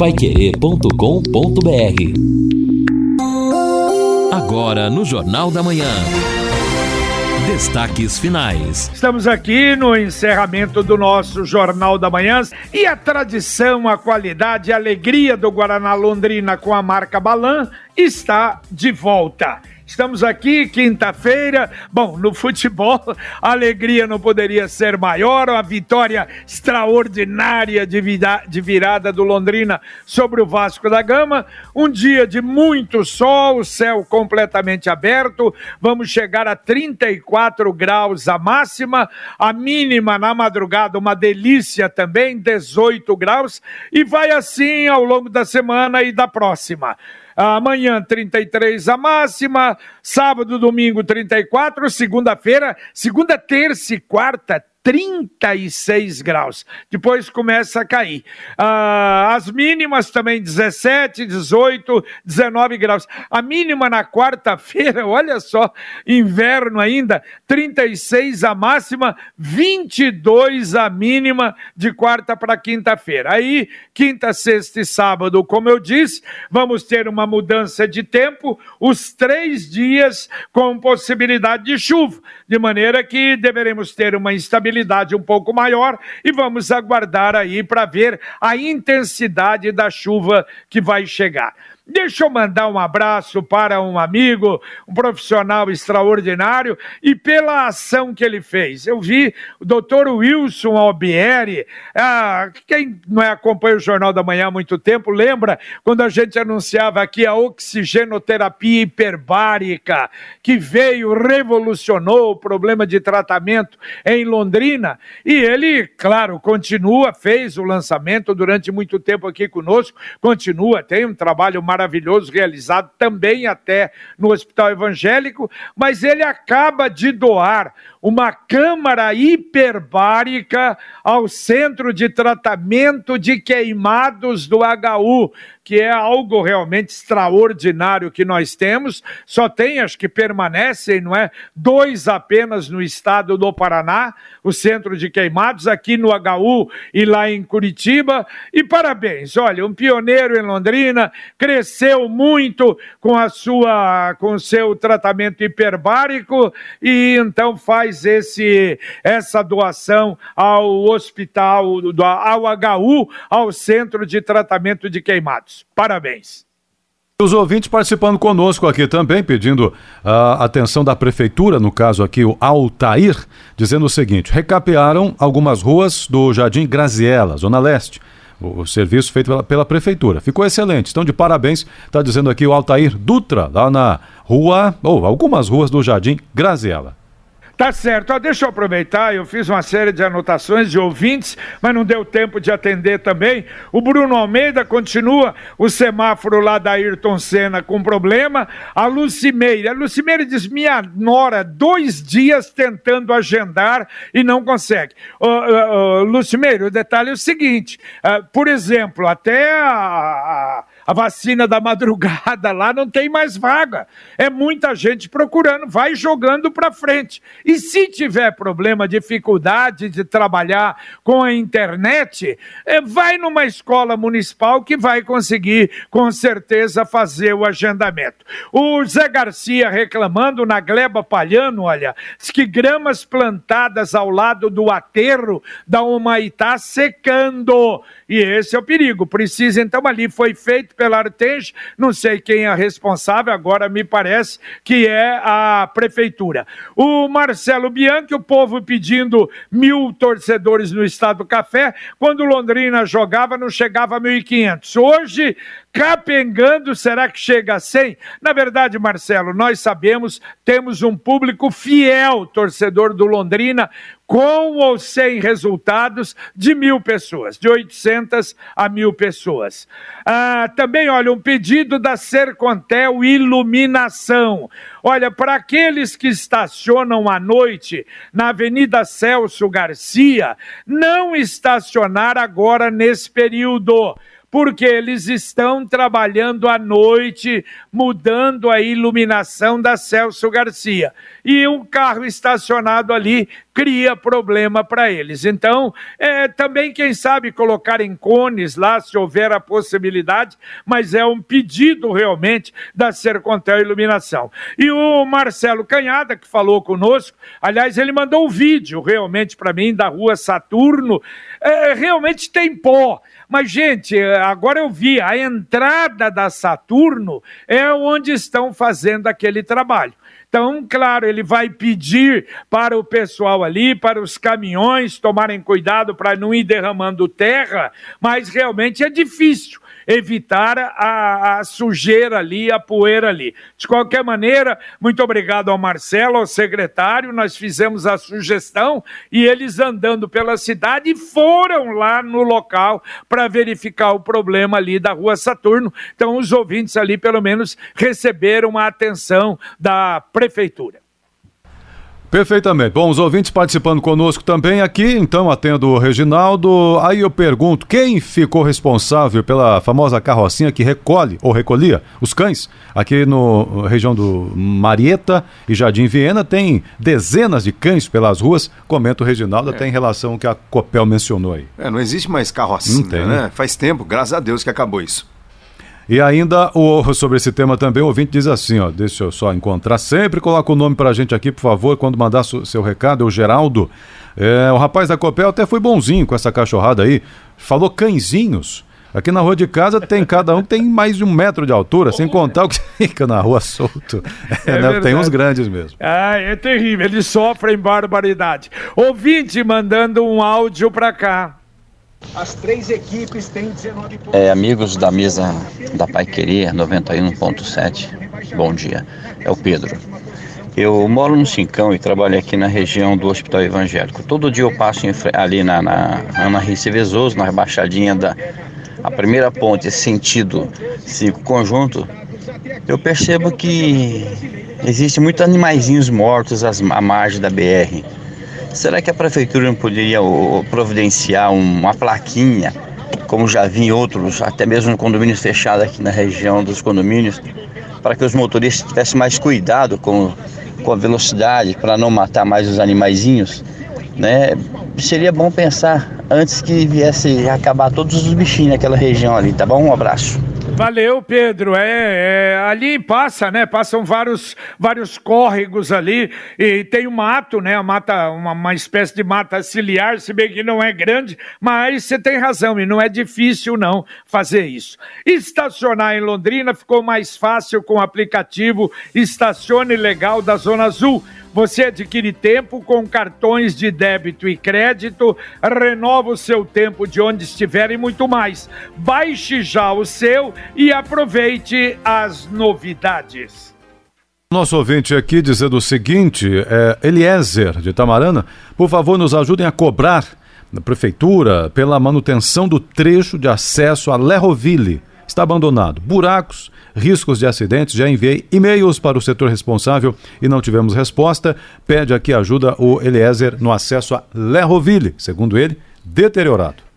paiquerê.com.br Agora no Jornal da Manhã. Destaques finais. Estamos aqui no encerramento do nosso Jornal da Manhã e a tradição, a qualidade, a alegria do Guaraná Londrina com a marca Balan está de volta. Estamos aqui quinta-feira. Bom, no futebol, a alegria não poderia ser maior. A vitória extraordinária de, vida, de virada do Londrina sobre o Vasco da Gama. Um dia de muito sol, céu completamente aberto. Vamos chegar a 34 graus a máxima. A mínima na madrugada, uma delícia também, 18 graus. E vai assim ao longo da semana e da próxima. Amanhã, 33 a máxima. Sábado, domingo, 34. Segunda-feira, segunda, terça e quarta, 36 graus. Depois começa a cair. Ah, as mínimas também 17, 18, 19 graus. A mínima na quarta-feira, olha só, inverno ainda, 36 a máxima, 22 a mínima de quarta para quinta-feira. Aí, quinta, sexta e sábado, como eu disse, vamos ter uma mudança de tempo, os três dias com possibilidade de chuva, de maneira que deveremos ter uma instabilidade instabilidade um pouco maior e vamos aguardar aí para ver a intensidade da chuva que vai chegar. Deixa eu mandar um abraço para um amigo, um profissional extraordinário e pela ação que ele fez. Eu vi o doutor Wilson Albieri, ah, quem não acompanha o Jornal da Manhã há muito tempo, lembra quando a gente anunciava aqui a oxigenoterapia hiperbárica, que veio, revolucionou o problema de tratamento em Londrina. E ele, claro, continua, fez o lançamento durante muito tempo aqui conosco, continua, tem um trabalho maravilhoso maravilhoso realizado também até no Hospital Evangélico, mas ele acaba de doar uma câmara hiperbárica ao Centro de Tratamento de Queimados do HU, que é algo realmente extraordinário que nós temos. Só tem, acho que permanecem, não é? Dois apenas no estado do Paraná, o Centro de Queimados, aqui no HU e lá em Curitiba. E parabéns, olha, um pioneiro em Londrina, cresceu muito com a sua, com o seu tratamento hiperbárico e então faz esse, essa doação ao hospital, ao HU, ao Centro de Tratamento de Queimados. Parabéns. Os ouvintes participando conosco aqui também, pedindo a atenção da prefeitura, no caso aqui o Altair, dizendo o seguinte: recapearam algumas ruas do Jardim Graziella, Zona Leste. O, serviço feito pela, pela prefeitura. Ficou excelente. Estão de parabéns, está dizendo aqui o Altair Dutra, lá na rua, ou algumas ruas do Jardim Graziella. Tá certo. Ó, deixa eu aproveitar, eu fiz uma série de anotações de ouvintes, mas não deu tempo de atender também. O Bruno Almeida continua o semáforo lá da Ayrton Senna com problema. A Lucimeira, a Lucimeira diz: minha nora, dois dias tentando agendar e não consegue. Uh, uh, Lucimeira, o detalhe é o seguinte: uh, por exemplo, até a, a vacina da madrugada lá não tem mais vaga. É muita gente procurando, vai jogando para frente. E se tiver problema, dificuldade de trabalhar com a internet, é, vai numa escola municipal que vai conseguir com certeza fazer o agendamento. O Zé Garcia reclamando na Gleba Palhano, olha, diz que gramas plantadas ao lado do aterro da Humaitá secando. E esse é o perigo. Precisa, então, ali foi feito pela Artege, não sei quem é responsável, agora me parece que é a prefeitura. O Marcelo Bianchi, o povo pedindo mil torcedores no Estado do Café, quando Londrina jogava não chegava a 1.500. Hoje capengando, será que chega a 100? Na verdade, Marcelo, nós sabemos, temos um público fiel, torcedor do Londrina, com ou sem resultados de mil pessoas, de 800 a mil pessoas. Ah, também, olha, um pedido da Sercontel Iluminação. Olha, para aqueles que estacionam à noite na Avenida Celso Garcia, não estacionar agora nesse período porque eles estão trabalhando à noite, mudando a iluminação da Celso Garcia. E um carro estacionado ali cria problema para eles. Então, é, também, quem sabe, colocar em cones lá, se houver a possibilidade, mas é um pedido realmente da Sercontel Iluminação. E o Marcelo Canhada, que falou conosco, aliás, ele mandou um vídeo realmente para mim da rua Saturno, é, realmente tem pó. Mas, gente, agora eu vi, a entrada da Saturno é onde estão fazendo aquele trabalho. Então, claro, ele vai pedir para o pessoal ali, para os caminhões tomarem cuidado para não ir derramando terra, mas realmente é difícil evitar a, a, sujeira ali, a poeira ali. De qualquer maneira, muito obrigado ao Marcelo, ao secretário, nós fizemos a sugestão e eles andando pela cidade foram lá no local para verificar o problema ali da Rua Saturno. Então, os ouvintes ali, pelo menos, receberam a atenção da prefeitura. Perfeitamente. Bom, os ouvintes participando conosco também aqui, então atendo o Reginaldo. Aí eu pergunto, quem ficou responsável pela famosa carrocinha que recolhe ou recolhia os cães? Aqui no região do Marieta e Jardim Viena tem dezenas de cães pelas ruas, comenta o Reginaldo, é. até em relação ao que a Copel mencionou aí. É, não existe mais carrocinha, tem, né? Faz tempo, graças a Deus que acabou isso. E ainda o, sobre esse tema também, o ouvinte diz assim, ó, deixa eu só encontrar, sempre coloca o nome pra gente aqui, por favor, quando mandar su, seu recado, é o Geraldo. É, o rapaz da Copel até foi bonzinho com essa cachorrada aí, falou cãezinhos. Aqui na rua de casa tem cada um que tem mais de um metro de altura, sem contar o que fica na rua solto. É, é né? Tem uns grandes mesmo. Ah, é terrível, eles sofrem barbaridade. Ouvinte mandando um áudio pra cá. As três equipes têm 19 pontos. É, amigos da mesa da Pai Querer 91.7, bom dia. É o Pedro. Eu moro no Cincão e trabalho aqui na região do Hospital Evangélico. Todo dia eu passo ali na, na Ana Rice Vezoso, na rebaixadinha da a primeira ponte, sentido cinco conjunto. Eu percebo que existe muitos animaizinhos mortos à margem da BR Será que a prefeitura não poderia providenciar uma plaquinha, como já vi em outros, até mesmo em condomínios fechados aqui na região dos condomínios, para que os motoristas tivessem mais cuidado com, com a velocidade, para não matar mais os animaizinhos? Né? Seria bom pensar antes que viesse acabar todos os bichinhos naquela região ali, tá bom? Um abraço. Valeu, Pedro. É, é, ali passa, né? Passam vários, vários córregos ali e tem o mato, né? A mata, uma, uma espécie de mata ciliar, se bem que não é grande, mas você tem razão e não é difícil não fazer isso. Estacionar em Londrina ficou mais fácil com o aplicativo Estacione Legal da Zona Azul. Você adquire tempo com cartões de débito e crédito, renova o seu tempo de onde estiver e muito mais. Baixe já o seu e aproveite as novidades. Nosso ouvinte aqui dizendo o seguinte, é, Eliezer de Tamarana, por favor nos ajudem a cobrar na prefeitura pela manutenção do trecho de acesso a Lerroville. Está abandonado. Buracos, riscos de acidentes. Já enviei e-mails para o setor responsável e não tivemos resposta. Pede aqui ajuda o Eliezer no acesso a Lerroville, segundo ele, deteriorado.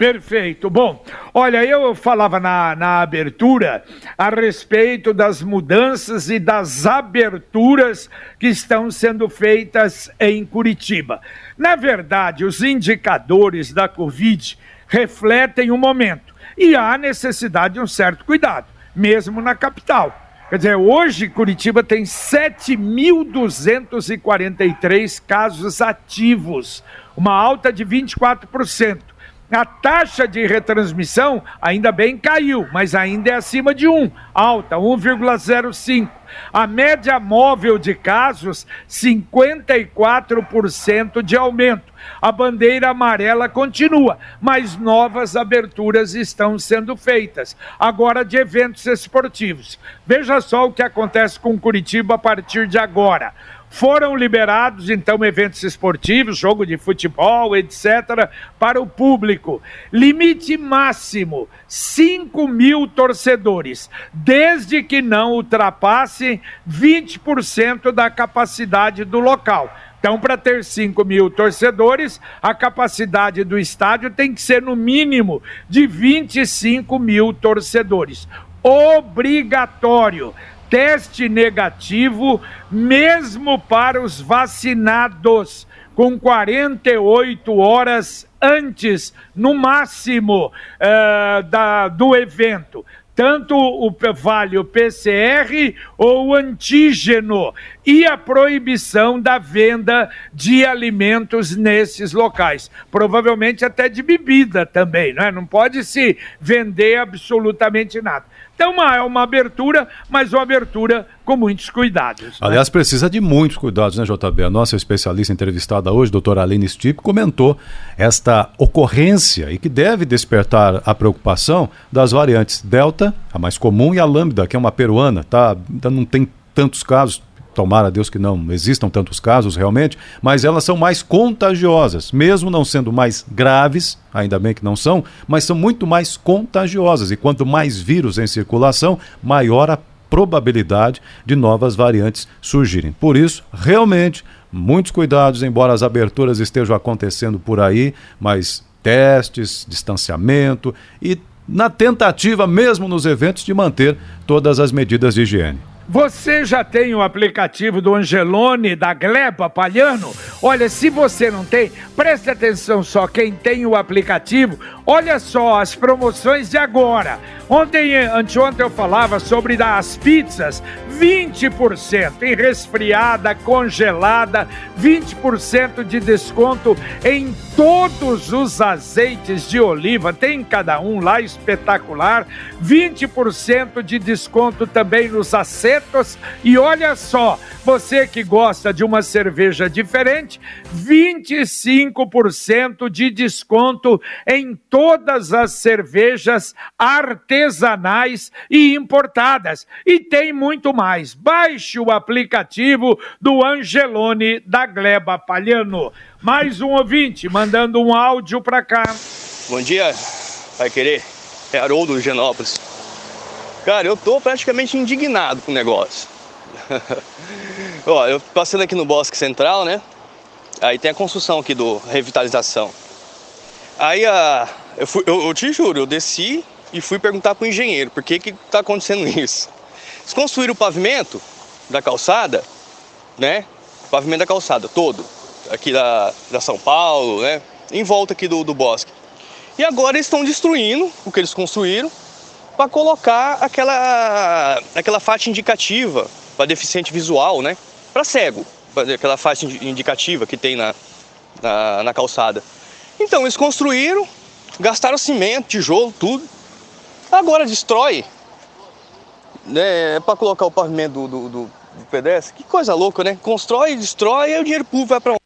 Perfeito. Bom, olha, eu falava na, na abertura a respeito das mudanças e das aberturas que estão sendo feitas em Curitiba. Na verdade, os indicadores da Covid refletem o momento e há necessidade de um certo cuidado mesmo na capital. Quer dizer, hoje Curitiba tem 7.243 casos ativos, uma alta de 24%. A taxa de retransmissão ainda bem caiu, mas ainda é acima de 1, alta, 1,05. A média móvel de casos, 54% de aumento. A bandeira amarela continua, mas novas aberturas estão sendo feitas, agora de eventos esportivos. Veja só o que acontece com Curitiba a partir de agora. Foram liberados, então, eventos esportivos, jogo de futebol, etc., para o público. Limite máximo: 5 mil torcedores, desde que não ultrapassem 20% da capacidade do local. Então, para ter 5 mil torcedores, a capacidade do estádio tem que ser no mínimo de 25 mil torcedores. Obrigatório. Teste negativo, mesmo para os vacinados, com 48 horas antes, no máximo, uh, da, do evento. Tanto o vale o PCR ou o antígeno e a proibição da venda de alimentos nesses locais, provavelmente até de bebida também, não é? Não pode se vender absolutamente nada. Então é uma abertura, mas uma abertura com muitos cuidados. Né? Aliás, precisa de muitos cuidados, né, JB? A nossa especialista entrevistada hoje, doutora Aline Stipp, comentou esta ocorrência e que deve despertar a preocupação das variantes Delta, a mais comum, e a Lambda, que é uma peruana, tá? Não tem tantos casos, tomara a Deus que não existam tantos casos realmente, mas elas são mais contagiosas, mesmo não sendo mais graves, ainda bem que não são, mas são muito mais contagiosas. E quanto mais vírus em circulação, maior a probabilidade de novas variantes surgirem. Por isso, realmente, muitos cuidados, embora as aberturas estejam acontecendo por aí, mas testes, distanciamento e na tentativa, mesmo nos eventos, de manter todas as medidas de higiene. Você já tem o aplicativo do Angelone, da Gleba Palhano? Olha, se você não tem, preste atenção só, quem tem o aplicativo, olha só as promoções de agora. Ontem, anteontem eu falava sobre as pizzas, 20% em resfriada, congelada, 20% de desconto em todos os azeites de oliva, tem cada um lá espetacular, 20% de desconto também nos acetos e olha só, você que gosta de uma cerveja diferente, 25% de desconto em todas as cervejas artesanais e importadas. E tem muito mais. Baixe o aplicativo do Angelone da Gleba Palhano. Mais um ouvinte mandando um áudio para cá. Bom dia, vai querer? É Haroldo do Genópolis. Cara, eu tô praticamente indignado com o negócio. Ó, eu passando aqui no Bosque Central, né? Aí tem a construção aqui do revitalização. Aí a, eu, fui, eu, eu te juro, eu desci e fui perguntar pro engenheiro por que que tá acontecendo isso. Eles construíram o pavimento da calçada, né? O pavimento da calçada todo, aqui da, da São Paulo, né? Em volta aqui do, do bosque. E agora eles estão destruindo o que eles construíram para colocar aquela, aquela faixa indicativa para deficiente visual, né? Para cego, aquela faixa indicativa que tem na, na, na, calçada. Então eles construíram, gastaram cimento, tijolo, tudo. Agora destrói, né? É para colocar o pavimento do, do, do, pedestre. Que coisa louca, né? Constrói, destrói, e o dinheiro público vai para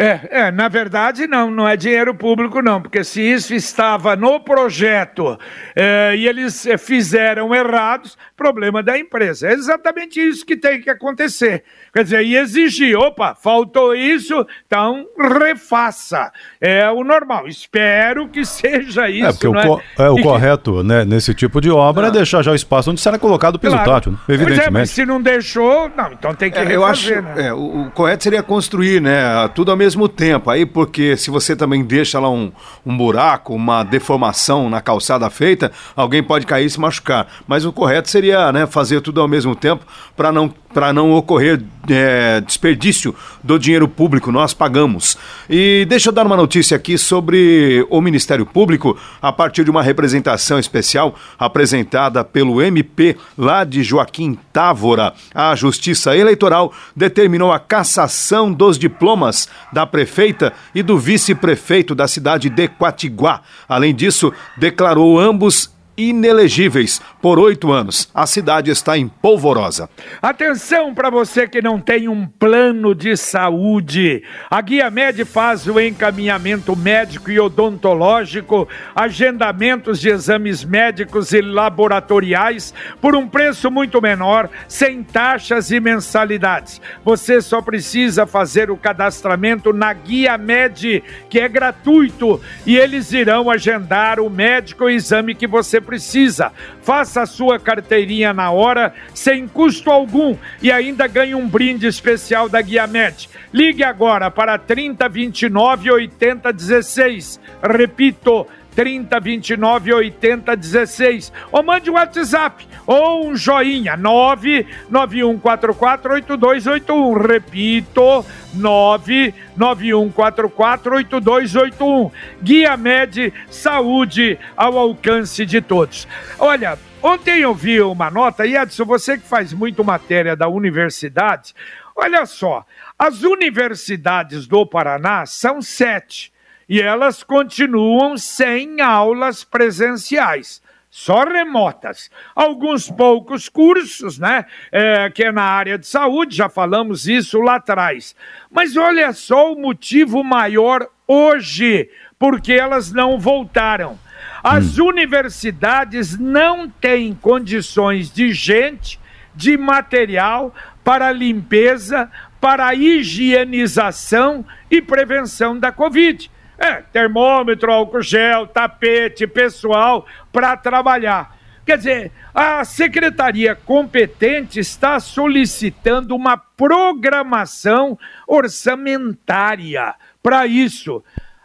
é, é, na verdade não, não é dinheiro público não, porque se isso estava no projeto é, e eles é, fizeram errados, problema da empresa. É exatamente isso que tem que acontecer. Quer dizer, e exigir, opa, faltou isso, então refaça. É o normal. Espero que seja é, isso. É, porque o, co é? o correto né, nesse tipo de obra é deixar já o espaço onde será colocado o piso claro. tátil, né? evidentemente. Pois é, mas se não deixou, não, então tem que é, refazer, eu acho, né? é, o, o, correto seria construir, né, tudo ao mesmo tempo. Aí, porque se você também deixa lá um, um buraco, uma deformação na calçada feita, alguém pode cair e se machucar. Mas o correto seria, né, fazer tudo ao mesmo tempo para não para não ocorrer é, desperdício do dinheiro público, nós pagamos. E deixa eu dar uma notícia aqui sobre o Ministério Público, a partir de uma representação especial apresentada pelo MP lá de Joaquim Távora. A Justiça Eleitoral determinou a cassação dos diplomas da prefeita e do vice-prefeito da cidade de Quatiguá. Além disso, declarou ambos inelegíveis por oito anos. A cidade está em polvorosa. Atenção para você que não tem um plano de saúde. A Guia Med faz o encaminhamento médico e odontológico, agendamentos de exames médicos e laboratoriais por um preço muito menor, sem taxas e mensalidades. Você só precisa fazer o cadastramento na Guia Med, que é gratuito, e eles irão agendar o médico e exame que você precisa precisa. Faça a sua carteirinha na hora, sem custo algum, e ainda ganhe um brinde especial da Guia Med. Ligue agora para 3029 8016. Repito, 30 29 80 16. Ou mande um WhatsApp ou um joinha 99144 8281. Repito, 99144 8281. Guia Med Saúde ao alcance de todos. Olha, ontem eu vi uma nota, e Edson, você que faz muito matéria da universidade, olha só, as universidades do Paraná são sete e elas continuam sem aulas presenciais. Só remotas. Alguns poucos cursos, né? É, que é na área de saúde, já falamos isso lá atrás. Mas olha só o motivo maior hoje, porque elas não voltaram. As hum. universidades não têm condições de gente, de material para limpeza, para higienização e prevenção da Covid. É, termômetro, álcool gel, tapete, pessoal para trabalhar. Quer dizer, a secretaria competente está solicitando uma programação orçamentária para isso.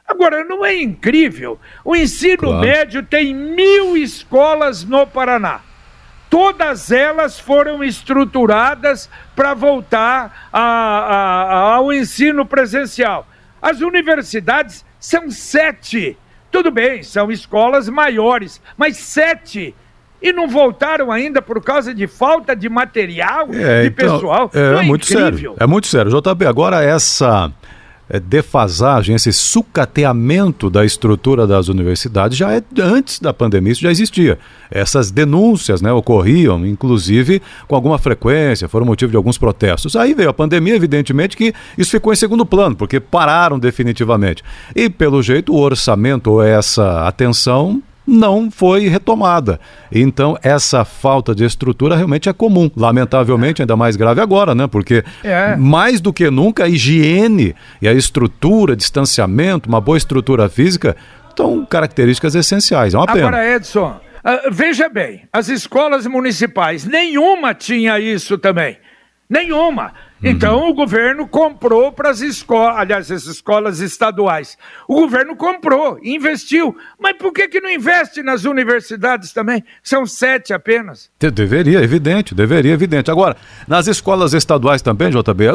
Agora, não é incrível? O ensino claro. médio tem mil escolas no Paraná. Todas elas foram estruturadas para voltar a, a, ao ensino presencial. As universidades são sete. Tudo bem, são escolas maiores, mas sete e não voltaram ainda por causa de falta de material, é, de então, pessoal. É, é muito incrível? sério. É muito sério. JB, agora essa é, defasagem, esse sucateamento da estrutura das universidades já é antes da pandemia, isso já existia. Essas denúncias né, ocorriam, inclusive, com alguma frequência, foram motivo de alguns protestos. Aí veio a pandemia, evidentemente que isso ficou em segundo plano, porque pararam definitivamente. E, pelo jeito, o orçamento ou essa atenção não foi retomada. Então, essa falta de estrutura realmente é comum. Lamentavelmente, ainda mais grave agora, né? Porque é. mais do que nunca, a higiene e a estrutura, distanciamento, uma boa estrutura física, são características essenciais. É uma pena. Agora, Edson, uh, veja bem, as escolas municipais, nenhuma tinha isso também. Nenhuma. Então uhum. o governo comprou para as escolas, aliás, as escolas estaduais. O governo comprou, investiu. Mas por que, que não investe nas universidades também? São sete apenas. Deveria, evidente, deveria, evidente. Agora, nas escolas estaduais também, JB,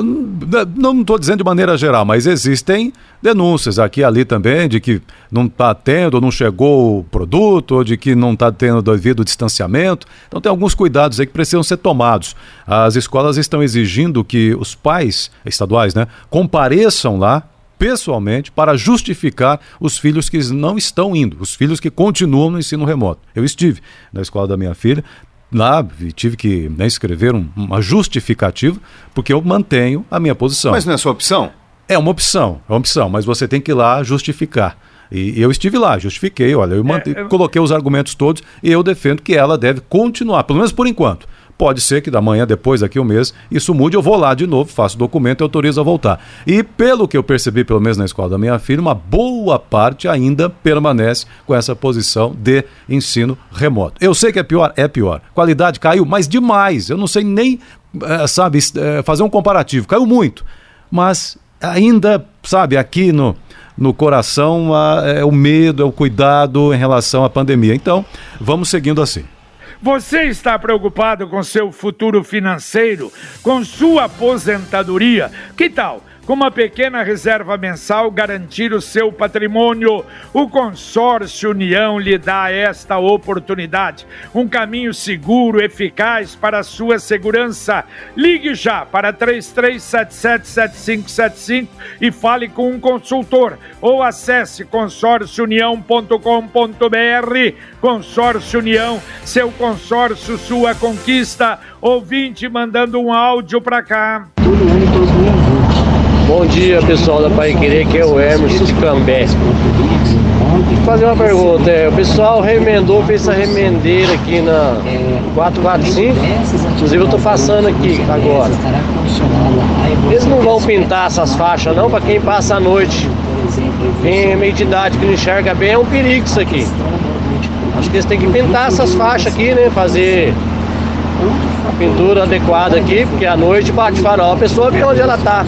não estou dizendo de maneira geral, mas existem denúncias aqui e ali também de que não está tendo, não chegou o produto, ou de que não está tendo devido distanciamento. Então tem alguns cuidados aí que precisam ser tomados. As escolas estão exigindo que os pais estaduais, né, compareçam lá pessoalmente para justificar os filhos que não estão indo, os filhos que continuam no ensino remoto. Eu estive na escola da minha filha, lá tive que né, escrever um, uma justificativa, porque eu mantenho a minha posição. Mas não é sua opção? É uma opção, é uma opção, mas você tem que ir lá justificar. E eu estive lá, justifiquei, olha, eu é, eu... coloquei os argumentos todos e eu defendo que ela deve continuar, pelo menos por enquanto. Pode ser que da manhã, depois, daqui um mês, isso mude, eu vou lá de novo, faço documento e autorizo a voltar. E pelo que eu percebi, pelo menos na escola da minha filha, uma boa parte ainda permanece com essa posição de ensino remoto. Eu sei que é pior, é pior. Qualidade caiu, mas demais. Eu não sei nem, é, sabe, é, fazer um comparativo. Caiu muito. Mas ainda, sabe, aqui no no coração é o medo, é o cuidado em relação à pandemia. Então, vamos seguindo assim. Você está preocupado com seu futuro financeiro, com sua aposentadoria? Que tal? Com uma pequena reserva mensal, garantir o seu patrimônio. O Consórcio União lhe dá esta oportunidade. Um caminho seguro, eficaz para a sua segurança. Ligue já para 33777575 e fale com um consultor ou acesse consórciounião.com.br. Consórcio União, seu consórcio, sua conquista. Ouvinte mandando um áudio para cá. Tudo ano 2020. Bom dia pessoal da Pai Querer, que é o Emerson de Cambé. Vou fazer uma pergunta, é, o pessoal remendou, fez essa remendeira aqui na 445, inclusive eu tô passando aqui agora. Eles não vão pintar essas faixas não, para quem passa a noite. Quem é meia de idade que não enxerga bem, é um perigo isso aqui. Acho que eles têm que pintar essas faixas aqui, né? Fazer a pintura adequada aqui, porque à noite bate farol, a pessoa vê onde ela tá.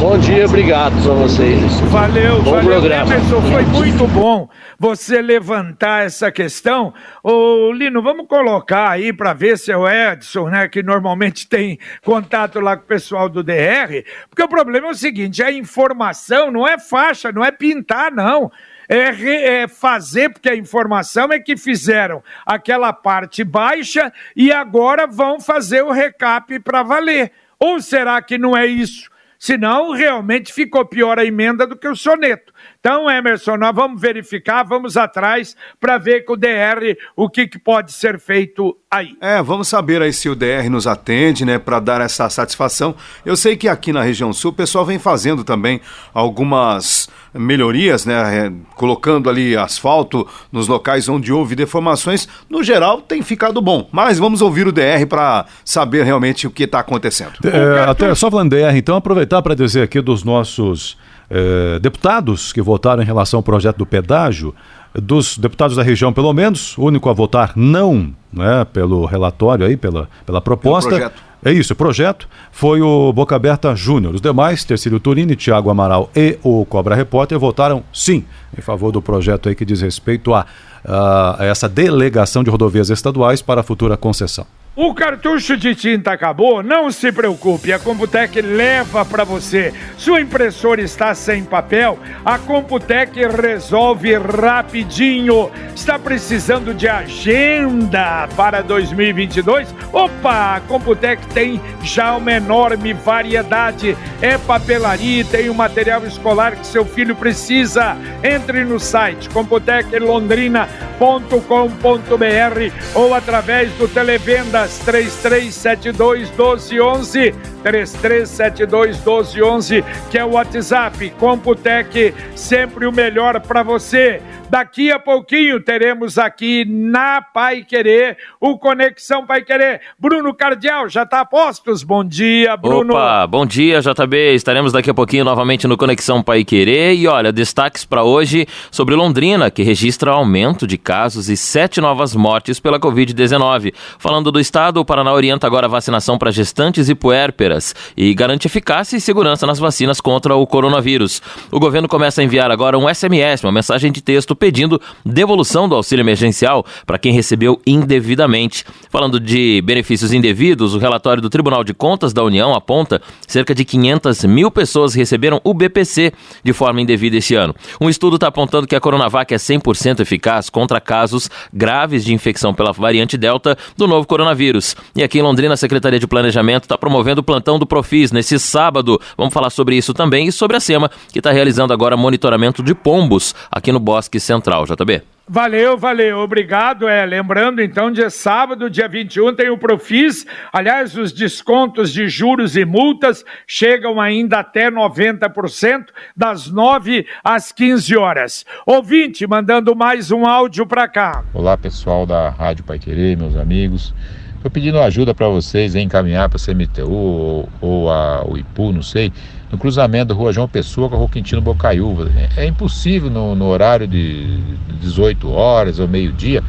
Bom dia, obrigado pra vocês. Valeu, Bom valeu, programa. Emerson. Foi muito bom você levantar essa questão. Ô, Lino, vamos colocar aí para ver se é o Edson, né, que normalmente tem contato lá com o pessoal do DR, porque o problema é o seguinte: a informação não é faixa, não é pintar, não. É, re- é fazer, porque a informação é que fizeram aquela parte baixa e agora vão fazer o recap para valer. Ou será que não é isso? Senão, realmente ficou pior a emenda do que o soneto. Então, Emerson, nós vamos verificar, vamos atrás para ver com o DR o que, que pode ser feito aí. É, vamos saber aí se o DR nos atende, né, para dar essa satisfação. Eu sei que aqui na região sul o pessoal vem fazendo também algumas melhorias, né, é, colocando ali asfalto nos locais onde houve deformações. No geral, tem ficado bom. Mas vamos ouvir o DR para saber realmente o que está acontecendo. É, até só falando DR, então, aproveitar para dizer aqui dos nossos eh, deputados que votaram em relação ao projeto do pedágio, dos deputados da região, pelo menos, o único a votar não né, pelo relatório aí, pela, pela proposta. projeto. É isso, o projeto foi o Boca Aberta Júnior. Os demais, Tercílio Turini, Tiago Amaral e o Cobra Repórter, votaram sim em favor do projeto aí que diz respeito a, a essa delegação de rodovias estaduais para a futura concessão. O cartucho de tinta acabou? Não se preocupe, a Computec leva para você. Sua impressora está sem papel? A Computec resolve rapidinho. Está precisando de agenda para 2022? Opa, a Computec tem já uma enorme variedade. É papelaria, tem o material escolar que seu filho precisa. Entre no site computeclondrina.com.br ou através do Televendas 3372 1211 3372 1211 que é o WhatsApp Computec, sempre o melhor para você. Daqui a pouquinho teremos aqui na Pai Querer o Conexão Pai Querer. Bruno Cardial, já tá a postos? Bom dia, Bruno. Opa, bom dia, JB. Estaremos daqui a pouquinho novamente no Conexão Pai Querer. E olha, destaques para hoje sobre Londrina, que registra aumento de casos e sete novas mortes pela Covid-19. Falando do estado, o Paraná orienta agora a vacinação para gestantes e puérperas e garante eficácia e segurança nas vacinas contra o coronavírus. O governo começa a enviar agora um SMS, uma mensagem de texto pedindo devolução do auxílio emergencial para quem recebeu indevidamente. Falando de benefícios indevidos, o relatório do Tribunal de Contas da União aponta cerca de 500 mil pessoas receberam o BPC de forma indevida este ano. Um estudo está apontando que a Coronavac é 100% eficaz contra casos graves de infecção pela variante Delta do novo coronavírus. E aqui em Londrina, a Secretaria de Planejamento está promovendo o plantão do Profis nesse sábado. Vamos falar sobre isso também e sobre a SEMA, que está realizando agora monitoramento de pombos aqui no Bosque Central, JB. Valeu, valeu, obrigado. É, lembrando então, dia sábado, dia 21, tem o Profis. Aliás, os descontos de juros e multas chegam ainda até 90%, das 9 às 15 horas. Ouvinte, mandando mais um áudio para cá. Olá pessoal da Rádio Pai Querer, meus amigos. Estou pedindo ajuda para vocês em encaminhar para a CMTU ou, ou a, o IPU, não sei, no cruzamento da rua João Pessoa com a rua Quintino Bocaiúva. É impossível no, no horário de 18 horas ou meio-dia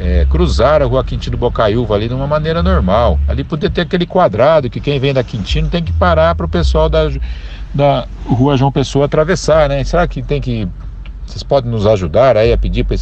é, cruzar a rua Quintino Bocaiúva ali de uma maneira normal. Ali poder ter aquele quadrado que quem vem da Quintino tem que parar para o pessoal da, da rua João Pessoa atravessar, né? Será que tem que vocês podem nos ajudar aí a pedir para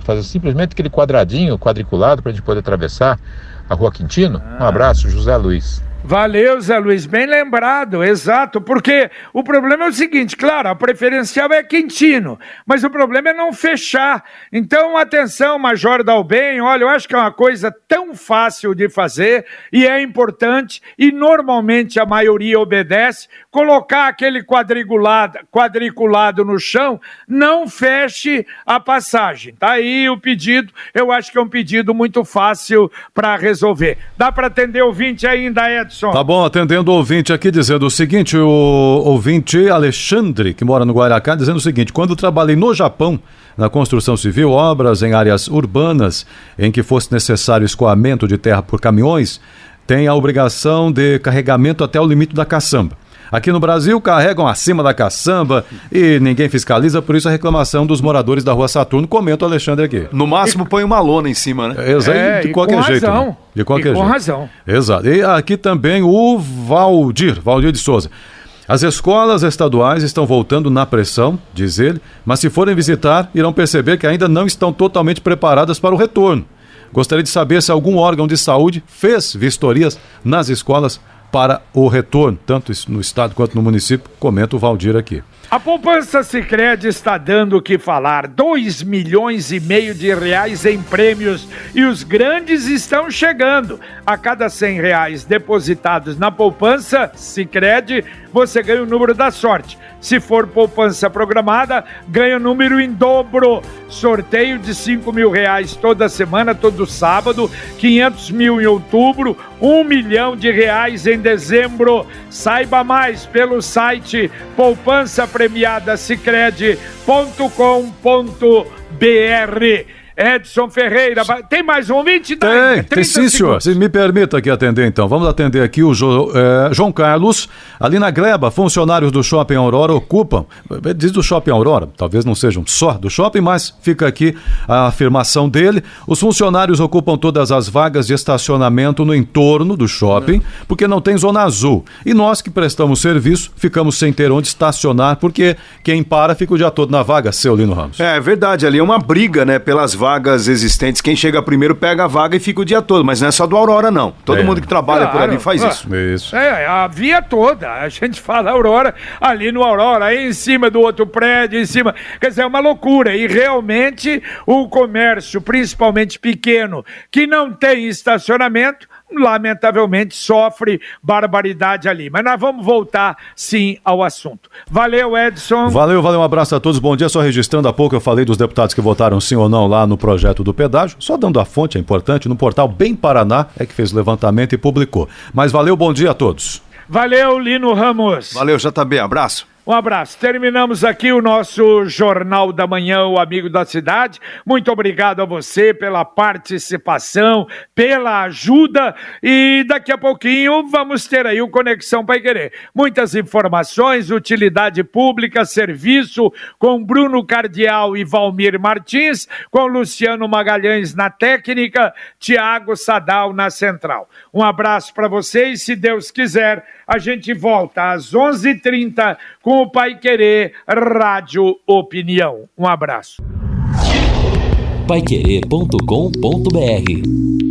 fazer simplesmente aquele quadradinho quadriculado para a gente poder atravessar a Rua Quintino? Um abraço, José Luiz. Valeu, Zé Luiz, bem lembrado, exato, porque o problema é o seguinte, claro, a preferencial é Quintino, mas o problema é não fechar. Então, atenção, Major Dalben, olha, eu acho que é uma coisa tão fácil de fazer e é importante, e normalmente a maioria obedece, colocar aquele quadriculado, quadriculado no chão, não feche a passagem. Tá aí o pedido, eu acho que é um pedido muito fácil para resolver. Dá para atender o 20 ainda, Edson? Tá bom, atendendo o ouvinte aqui dizendo o seguinte, o ouvinte Alexandre, que mora no Guaracá, dizendo o seguinte, quando trabalhei no Japão, na construção civil, obras em áreas urbanas em que fosse necessário escoamento de terra por caminhões, tem a obrigação de carregamento até o limite da caçamba. Aqui no Brasil carregam acima da caçamba e ninguém fiscaliza, por isso a reclamação dos moradores da Rua Saturno, comenta o Alexandre aqui. No máximo põe uma lona em cima, né? Exato, É, de e qualquer com jeito. razão. né? De qualquer E com jeito. razão. Exato. E aqui também o Valdir, Valdir de Souza. As escolas estaduais estão voltando na pressão, diz ele, mas se forem visitar, irão perceber que ainda não estão totalmente preparadas para o retorno. Gostaria de saber se algum órgão de saúde fez vistorias nas escolas para o retorno, tanto no estado quanto no município, comenta o Valdir aqui. A poupança Sicredi está dando o que falar, 2 milhões e meio de reais em prêmios e os grandes estão chegando. A cada 100 reais depositados na poupança Sicredi, você ganha o número da sorte. Se for poupança programada, ganha o número em dobro. Sorteio de 5 mil reais toda semana, todo sábado, 500 mil em outubro, 1 milhão de reais em dezembro. Saiba mais pelo site poupança premiada Edson Ferreira, tem mais um 20? Tem, tem sim, senhor. Se me permita aqui atender, então. Vamos atender aqui o Jo- eh, João Carlos. Ali na Gleba, funcionários do Shopping Aurora ocupam. eh, Diz do Shopping Aurora, talvez não sejam só do shopping, mas fica aqui a afirmação dele. Os funcionários ocupam todas as vagas de estacionamento no entorno do shopping, porque não tem zona azul. E nós que prestamos serviço, ficamos sem ter onde estacionar, porque quem para fica o dia todo na vaga, seu Lino Ramos. É verdade, ali é uma briga, né, pelas vagas existentes. Quem chega primeiro pega a vaga e fica o dia todo, mas não é só do Aurora, não. Todo É. mundo que trabalha por Claro, ali faz ah. isso. Isso. É, a via toda. A gente fala Aurora, ali no Aurora, aí em cima do outro prédio, em cima. Quer dizer, é uma loucura. E realmente o comércio, principalmente pequeno, que não tem estacionamento, lamentavelmente sofre barbaridade ali. Mas nós vamos voltar sim ao assunto. Valeu, Edson. Valeu, valeu, um abraço a todos. Bom dia. Só registrando há pouco, eu falei dos deputados que votaram sim ou não lá no projeto do pedágio. Só dando a fonte, é importante, no portal Bem Paraná é que fez o levantamento e publicou. Mas valeu, bom dia a todos. Valeu, Lino Ramos. Valeu, JB, abraço. Um abraço. Terminamos aqui o nosso Jornal da Manhã, o Amigo da Cidade. Muito obrigado a você pela participação, pela ajuda. E daqui a pouquinho vamos ter aí o Conexão Pai Querer. Muitas informações, utilidade pública, serviço com Bruno Cardial e Valmir Martins, com Luciano Magalhães na técnica, Tiago Sadal na central. Um abraço para vocês. Se Deus quiser, a gente volta às 11h30 com o Pai Querer Rádio Opinião. Um abraço. Paiquerê.com.br